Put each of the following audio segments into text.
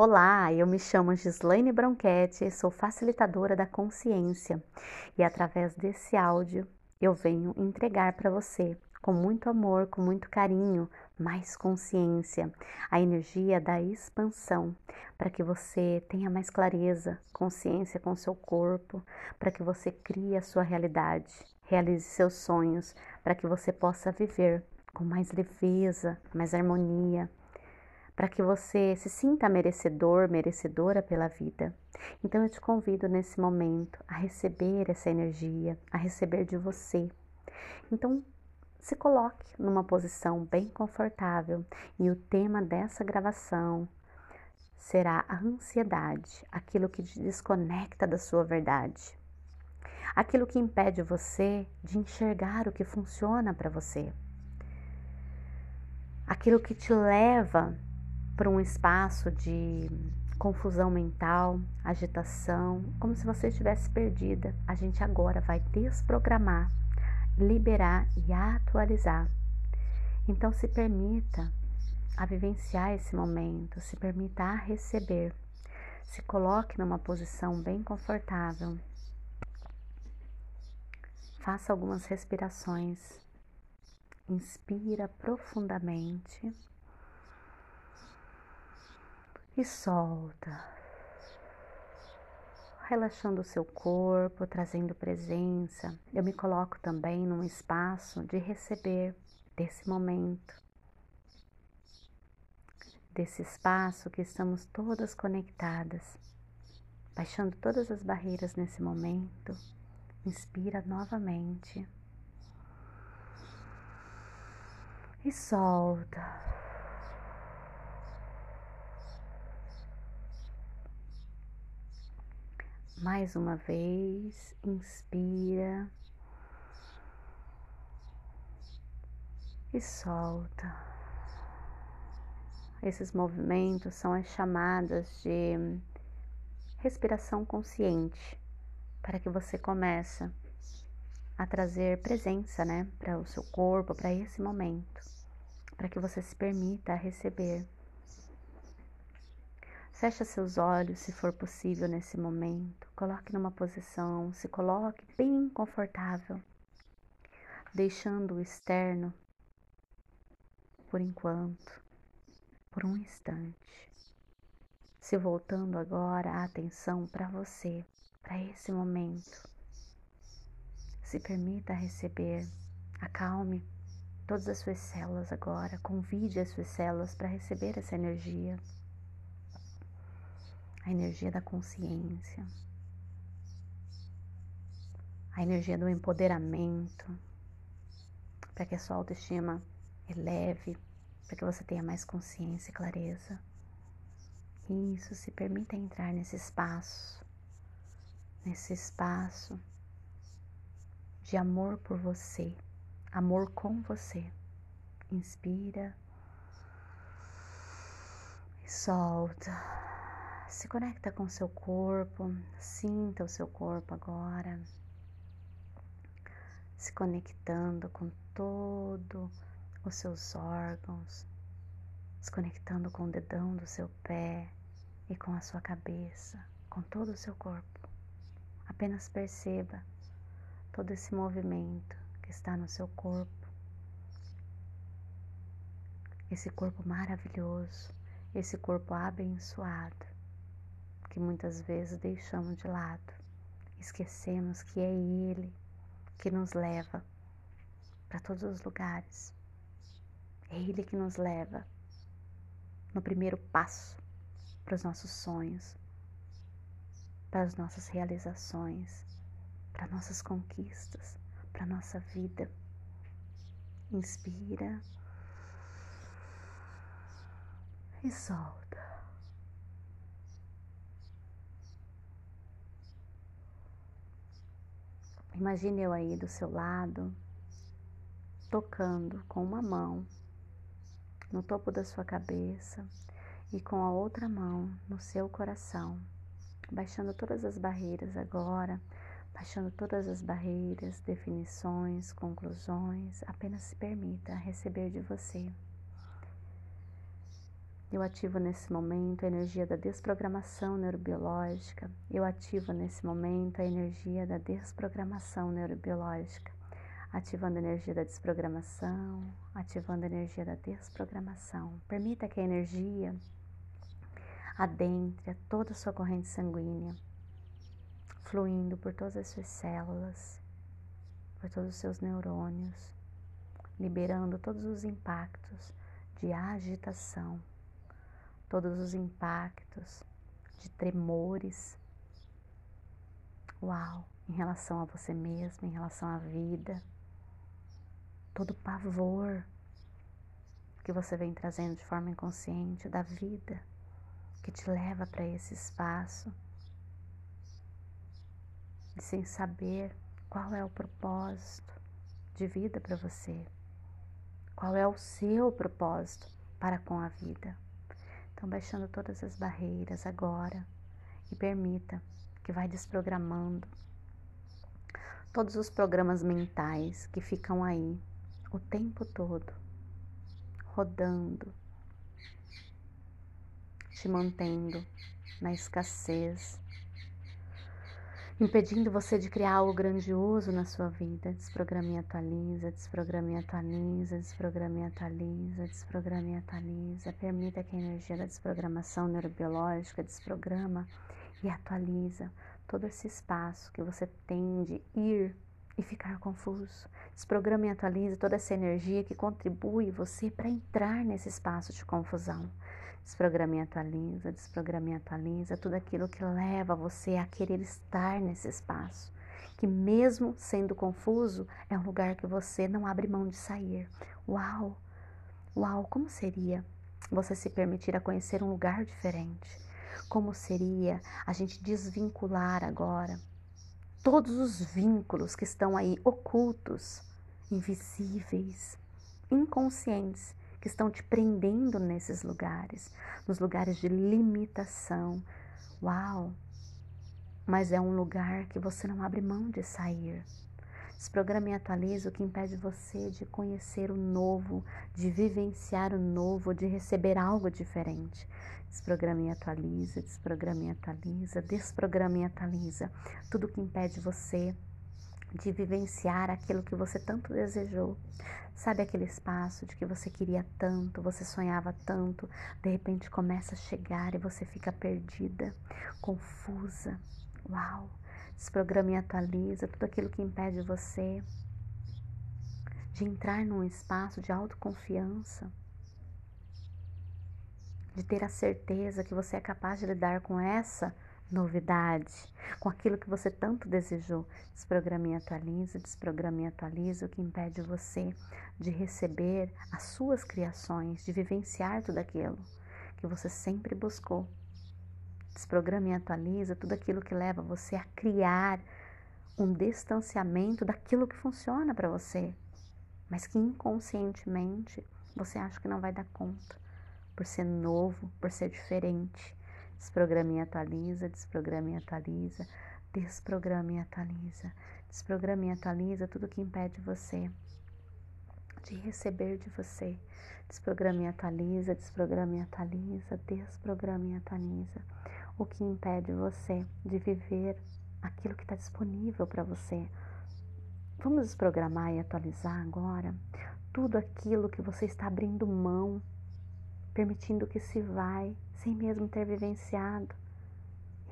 Olá, eu me chamo Gislaine Bronchetti, sou facilitadora da consciência. E através desse áudio eu venho entregar para você, com muito amor, com muito carinho, mais consciência, a energia da expansão, para que você tenha mais clareza, consciência com seu corpo, para que você crie a sua realidade, realize seus sonhos, para que você possa viver com mais leveza, mais harmonia, para que você se sinta merecedor, merecedora pela vida. Então eu te convido nesse momento a receber essa energia, a receber de você. Então se coloque numa posição bem confortável e o tema dessa gravação será a ansiedade, aquilo que te desconecta da sua verdade, aquilo que impede você de enxergar o que funciona para você, aquilo que te leva para um espaço de confusão mental, agitação, como se você estivesse perdida. A gente agora vai desprogramar, liberar e atualizar. Então se permita a vivenciar esse momento, se permita a receber. Se coloque numa posição bem confortável. Faça algumas respirações. Inspira profundamente e solta, relaxando o seu corpo, trazendo presença. Eu me coloco também num espaço de receber desse momento, desse espaço que estamos todas conectadas, baixando todas as barreiras nesse momento. Inspira novamente e solta. Mais uma vez, inspira e solta. Esses movimentos são as chamadas de respiração consciente, para que você comece a trazer presença, né, para o seu corpo, para esse momento, para que você se permita receber Feche seus olhos se for possível nesse momento. Coloque numa posição, se coloque bem confortável, deixando o externo por enquanto, por um instante. Se voltando agora a atenção para você, para esse momento. Se permita receber, acalme todas as suas células agora, convide as suas células para receber essa energia a energia da consciência, a energia do empoderamento, para que a sua autoestima eleve, para que você tenha mais consciência e clareza. Isso, se permita entrar nesse espaço, nesse espaço de amor por você, amor com você. Inspira e solta. Se conecta com o seu corpo, sinta o seu corpo agora, se conectando com todo os seus órgãos, se conectando com o dedão do seu pé e com a sua cabeça, com todo o seu corpo. Apenas perceba todo esse movimento que está no seu corpo. Esse corpo maravilhoso, esse corpo abençoado que muitas vezes deixamos de lado. Esquecemos que é Ele que nos leva para todos os lugares. É Ele que nos leva no primeiro passo para os nossos sonhos, para as nossas realizações, para nossas conquistas, para nossa vida. Inspira e solta. Imagine eu aí do seu lado, tocando com uma mão no topo da sua cabeça e com a outra mão no seu coração, baixando todas as barreiras agora, baixando todas as barreiras, definições, conclusões, apenas se permita receber de você. Eu ativo nesse momento a energia da desprogramação neurobiológica. Eu ativo nesse momento a energia da desprogramação neurobiológica. Ativando a energia da desprogramação, ativando a energia da desprogramação. Permita que a energia adentre a toda a sua corrente sanguínea, fluindo por todas as suas células, por todos os seus neurônios, liberando todos os impactos de agitação todos os impactos de tremores. Uau, em relação a você mesmo, em relação à vida, todo o pavor que você vem trazendo de forma inconsciente da vida que te leva para esse espaço e sem saber qual é o propósito de vida para você, qual é o seu propósito para com a vida. Então, baixando todas as barreiras agora e permita que vai desprogramando todos os programas mentais que ficam aí o tempo todo, rodando, te mantendo na escassez, impedindo você de criar algo grandioso na sua vida. Desprograma e atualiza, desprograma e atualiza, desprograma e atualiza, desprograma e atualiza. Permita que a energia da desprogramação neurobiológica desprograma e atualiza todo esse espaço que você tem de ir e ficar confuso. Desprograma e atualiza toda essa energia que contribui você para entrar nesse espaço de confusão. Desprograma e atualiza, desprograma e atualiza tudo aquilo que leva você a querer estar nesse espaço. Que mesmo sendo confuso, é um lugar que você não abre mão de sair. Uau! Uau, como seria você se permitir a conhecer um lugar diferente? Como seria a gente desvincular agora todos os vínculos que estão aí ocultos, invisíveis, inconscientes que estão te prendendo nesses lugares, nos lugares de limitação. Uau! Mas é um lugar que você não abre mão de sair. Desprograma e atualiza o que impede você de conhecer o novo, de vivenciar o novo, de receber algo diferente. Desprograma e atualiza, desprograma e atualiza, desprograma e atualiza tudo que impede você de vivenciar aquilo que você tanto desejou. Sabe aquele espaço de que você queria tanto, você sonhava tanto, de repente começa a chegar e você fica perdida, confusa. Uau! Desprograma e atualiza tudo aquilo que impede você de entrar num espaço de autoconfiança, de ter a certeza que você é capaz de lidar com essa novidade, com aquilo que você tanto desejou. Desprograma e atualiza, desprograma e atualiza, o que impede você de receber as suas criações, de vivenciar tudo aquilo que você sempre buscou. Desprograma e atualiza tudo aquilo que leva você a criar um distanciamento daquilo que funciona para você, mas que inconscientemente você acha que não vai dar conta, por ser novo, por ser diferente. Desprograma e atualiza, desprograma e atualiza, desprograma e atualiza, desprograma e atualiza tudo que impede você de receber de você. Desprograma e atualiza, desprograma e atualiza, desprograma e atualiza. O que impede você de viver aquilo que está disponível para você. Vamos desprogramar e atualizar agora tudo aquilo que você está abrindo mão permitindo que se vai, sem mesmo ter vivenciado.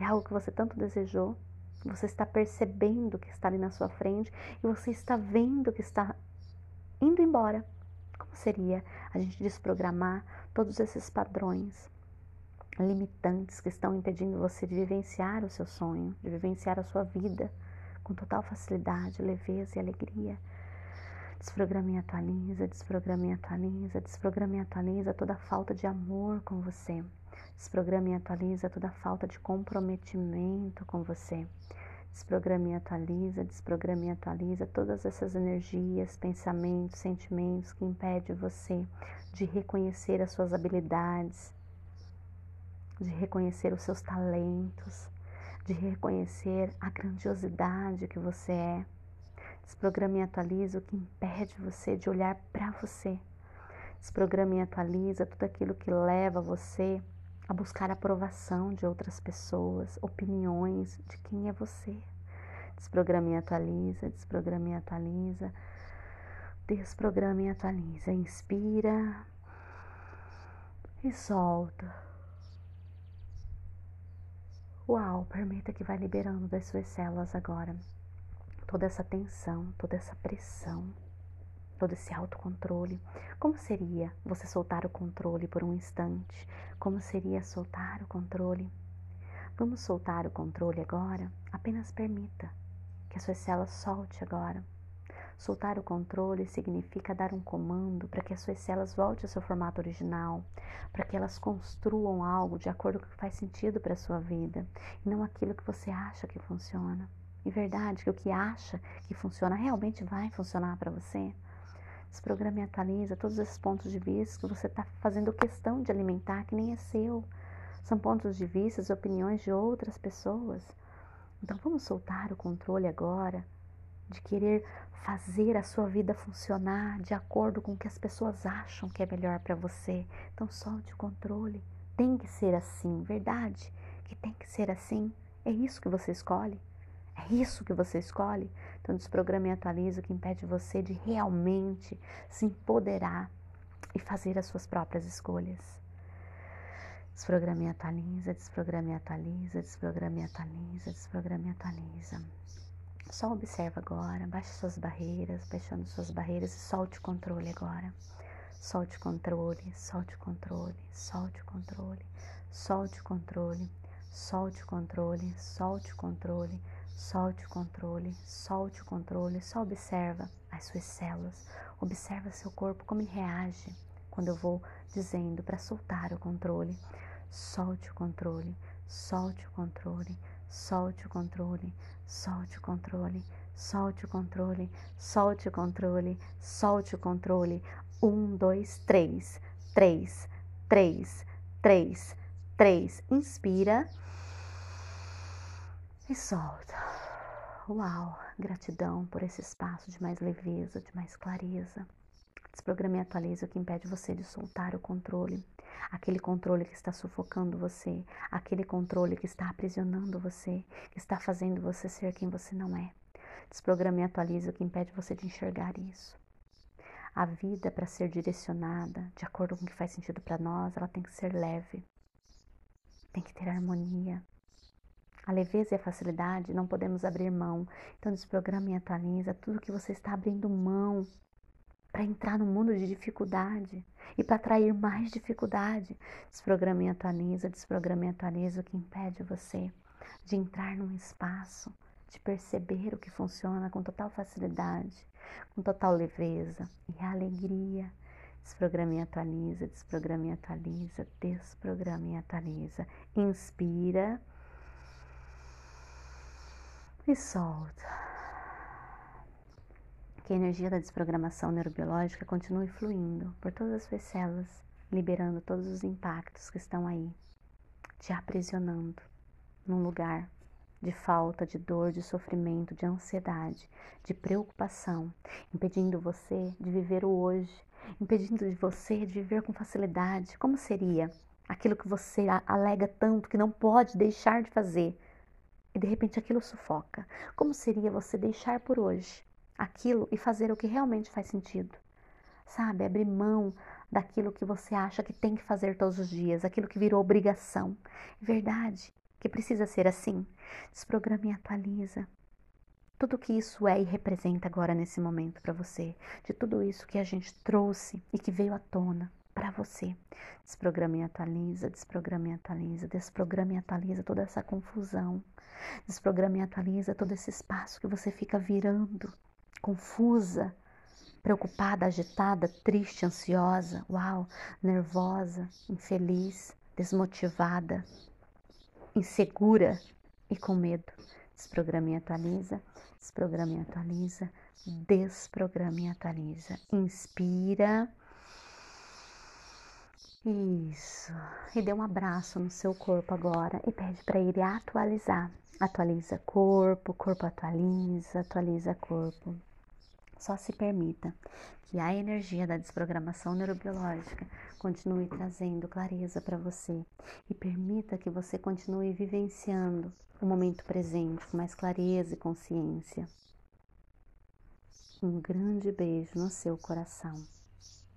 É algo que você tanto desejou, você está percebendo que está ali na sua frente e você está vendo que está indo embora. Como seria a gente desprogramar todos esses padrões limitantes que estão impedindo você de vivenciar o seu sonho, de vivenciar a sua vida com total facilidade, leveza e alegria? Desprograma e atualiza, desprograma e atualiza, desprograma e atualiza toda a falta de amor com você. Desprograma e atualiza toda a falta de comprometimento com você. Desprograma e atualiza, desprograma e atualiza todas essas energias, pensamentos, sentimentos que impedem você de reconhecer as suas habilidades, de reconhecer os seus talentos, de reconhecer a grandiosidade que você é Desprograma e atualiza o que impede você de olhar para você. Desprograma e atualiza tudo aquilo que leva você a buscar aprovação de outras pessoas, opiniões de quem é você. Desprograma e atualiza, desprograma e atualiza, desprograma e atualiza. Inspira e solta. Uau, permita que vá liberando das suas células agora toda essa tensão, toda essa pressão, todo esse autocontrole. Como seria você soltar o controle por um instante? Como seria soltar o controle? Vamos soltar o controle agora? Apenas permita que a sua célula solte agora. Soltar o controle significa dar um comando para que as suas células voltem ao seu formato original, para que elas construam algo de acordo com o que faz sentido para a sua vida e não aquilo que você acha que funciona. E verdade que o que acha que funciona realmente vai funcionar para você? Desprograma e atualiza todos esses pontos de vista que você está fazendo questão de alimentar, que nem é seu. São pontos de vista, opiniões de outras pessoas. Então vamos soltar o controle agora de querer fazer a sua vida funcionar de acordo com o que as pessoas acham que é melhor para você. Então solte o controle. Tem que ser assim, verdade? Que tem que ser assim. É isso que você escolhe. É isso que você escolhe? Então, desprograma e atualiza o que impede você de realmente se empoderar e fazer as suas próprias escolhas. Desprograma e atualiza, desprograma e atualiza, desprograma e atualiza, desprograma e atualiza. Só observa agora, baixe suas barreiras, baixando suas barreiras e solte o controle agora. Solte o controle, solte o controle, solte o controle, solte o controle, solte o controle, solte o controle, solte o controle, solte o controle. Só observa as suas células, observa seu corpo como ele reage quando eu vou dizendo para soltar o controle. Solte o controle, solte o controle solte o controle, solte o controle, solte o controle, solte o controle, solte o controle. Um, dois, três, três, três, três, três. Inspira e solta. Uau, gratidão por esse espaço de mais leveza, de mais clareza. Desprograme e atualize o que impede você de soltar o controle. Aquele controle que está sufocando você, aquele controle que está aprisionando você, que está fazendo você ser quem você não é. Desprograme e atualize o que impede você de enxergar isso. A vida, para ser direcionada de acordo com o que faz sentido para nós, ela tem que ser leve, tem que ter harmonia. A leveza e a facilidade não podemos abrir mão. Então, desprograme e atualiza tudo que você está abrindo mão para entrar no mundo de dificuldade e para atrair mais dificuldade. Desprograma e atualiza, desprograma e atualiza o que impede você de entrar num espaço, de perceber o que funciona com total facilidade, com total leveza e alegria. Desprograma e atualiza, desprograma e atualiza, desprograma e atualiza. Inspira e solta que a energia da desprogramação neurobiológica continue fluindo por todas as suas células, liberando todos os impactos que estão aí, te aprisionando num lugar de falta, de dor, de sofrimento, de ansiedade, de preocupação, impedindo você de viver o hoje, impedindo de você de viver com facilidade. Como seria aquilo que você alega tanto que não pode deixar de fazer? E de repente aquilo sufoca. Como seria você deixar por hoje aquilo e fazer o que realmente faz sentido. Sabe? Abrir mão daquilo que você acha que tem que fazer todos os dias, aquilo que virou obrigação. É verdade que precisa ser assim. Desprograma e atualiza. Tudo que isso é e representa agora nesse momento para você, de tudo isso que a gente trouxe e que veio à tona para você. Desprograma e atualiza, desprograma e atualiza, desprograma e atualiza toda essa confusão. Desprograma e atualiza todo esse espaço que você fica virando confusa, preocupada, agitada, triste, ansiosa, uau, nervosa, infeliz, desmotivada, insegura e com medo. Desprograma e atualiza, desprograma e atualiza, desprograma e atualiza. Inspira. Isso. E dê um abraço no seu corpo agora e pede para ele atualizar. Atualiza corpo, corpo atualiza, atualiza corpo. Só se permita que a energia da desprogramação neurobiológica continue trazendo clareza para você e permita que você continue vivenciando o momento presente com mais clareza e consciência. Um grande beijo no seu coração.